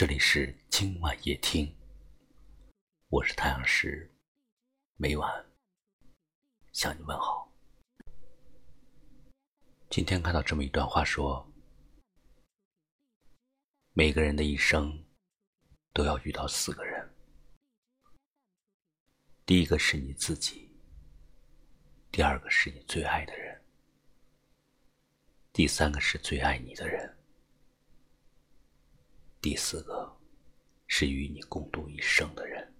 这里是今晚夜听，我是太阳石，每晚向你问好。今天看到这么一段话，说：每个人的一生都要遇到四个人，第一个是你自己，第二个是你最爱的人，第三个是最爱你的人。第四个，是与你共度一生的人。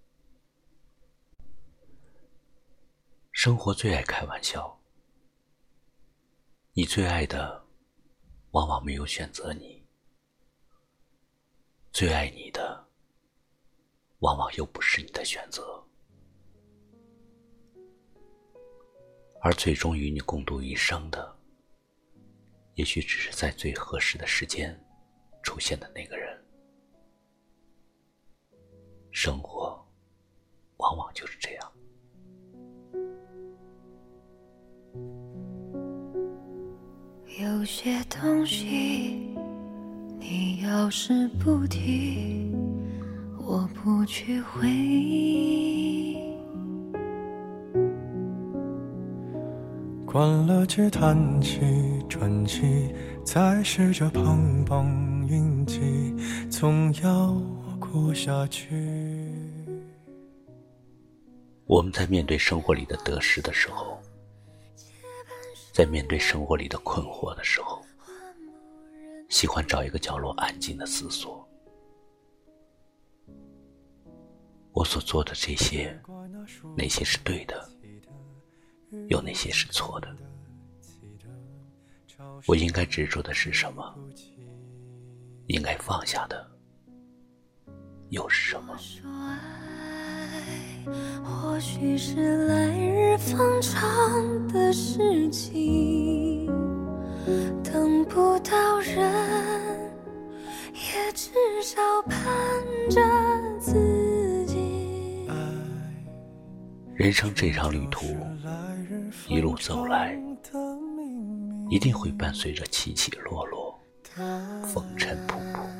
生活最爱开玩笑，你最爱的，往往没有选择你；最爱你的，往往又不是你的选择。而最终与你共度一生的，也许只是在最合适的时间出现的那个人。生活往往就是这样。有些东西，你要是不提，我不去回忆。关了机，叹气，喘气，再试着碰碰运气，总要。过下去。我们在面对生活里的得失的时候，在面对生活里的困惑的时候，喜欢找一个角落安静的思索。我所做的这些，哪些是对的，有哪些是错的？我应该执着的是什么？应该放下的？又是什么？或许是来日方长的事情，等不到人，也至少盼着自己。人生这场旅途，一路走来，一定会伴随着起起落落，风尘仆仆。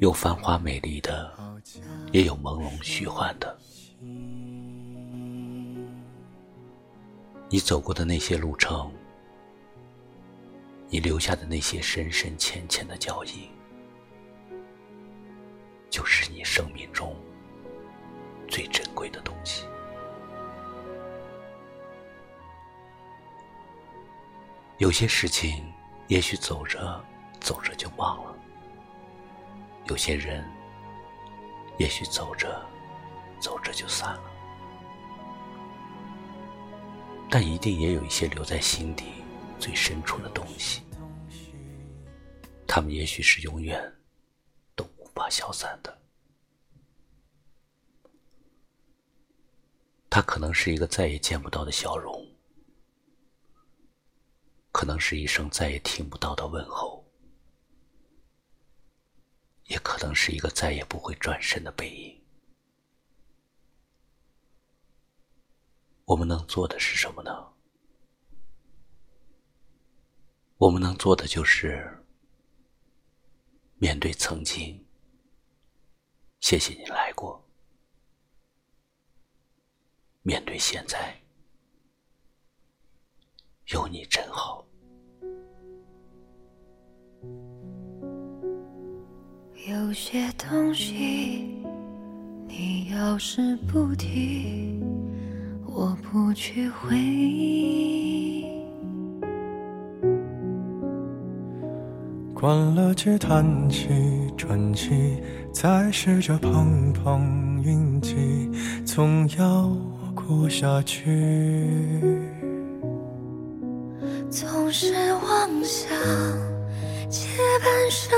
有繁华美丽的，也有朦胧虚幻的。你走过的那些路程，你留下的那些深深浅浅的脚印，就是你生命中最珍贵的东西。有些事情，也许走着走着就忘了。有些人，也许走着走着就散了，但一定也有一些留在心底最深处的东西，他们也许是永远都无法消散的。他可能是一个再也见不到的笑容，可能是一声再也听不到的问候。也可能是一个再也不会转身的背影。我们能做的是什么呢？我们能做的就是面对曾经，谢谢你来过；面对现在，有你真好。有些东西，你要是不提，我不去回忆。关了机，叹气，转机，再试着碰碰运气，总要过下去。总是妄想结伴生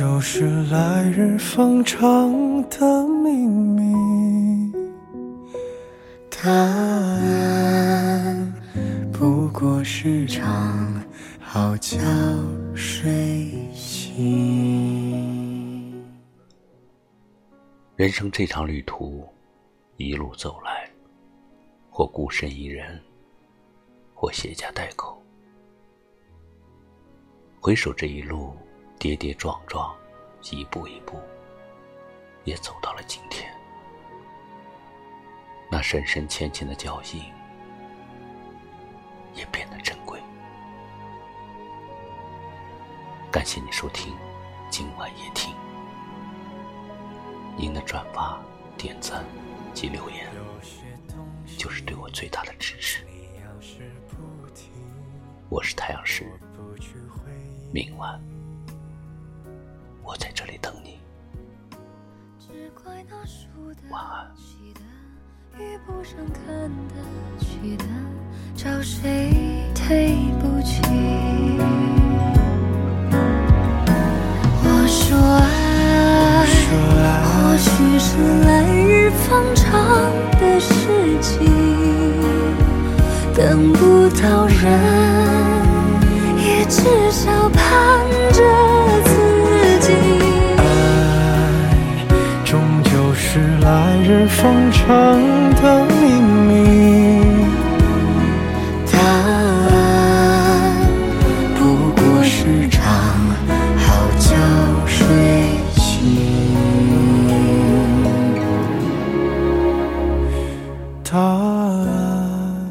就是来日方长的秘密，答案不过是场好觉睡醒。人生这场旅途，一路走来，或孤身一人，或携家带口。回首这一路跌跌撞撞，一步一步，也走到了今天。那深深浅浅的脚印，也变得珍贵。感谢你收听今晚夜听。您的转发、点赞及留言，就是对我最大的支持。我是太阳石，明晚我在这里等你。晚安。遇不上看得起的，找谁对不起？我说爱，或许是来日方长的事情，等不到人，也至少盼着日方长的秘密，答案不过是场好觉睡醒。答案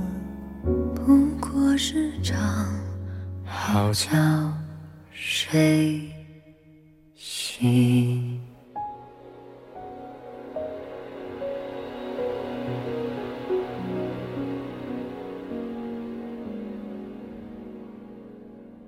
不过是场好觉睡醒。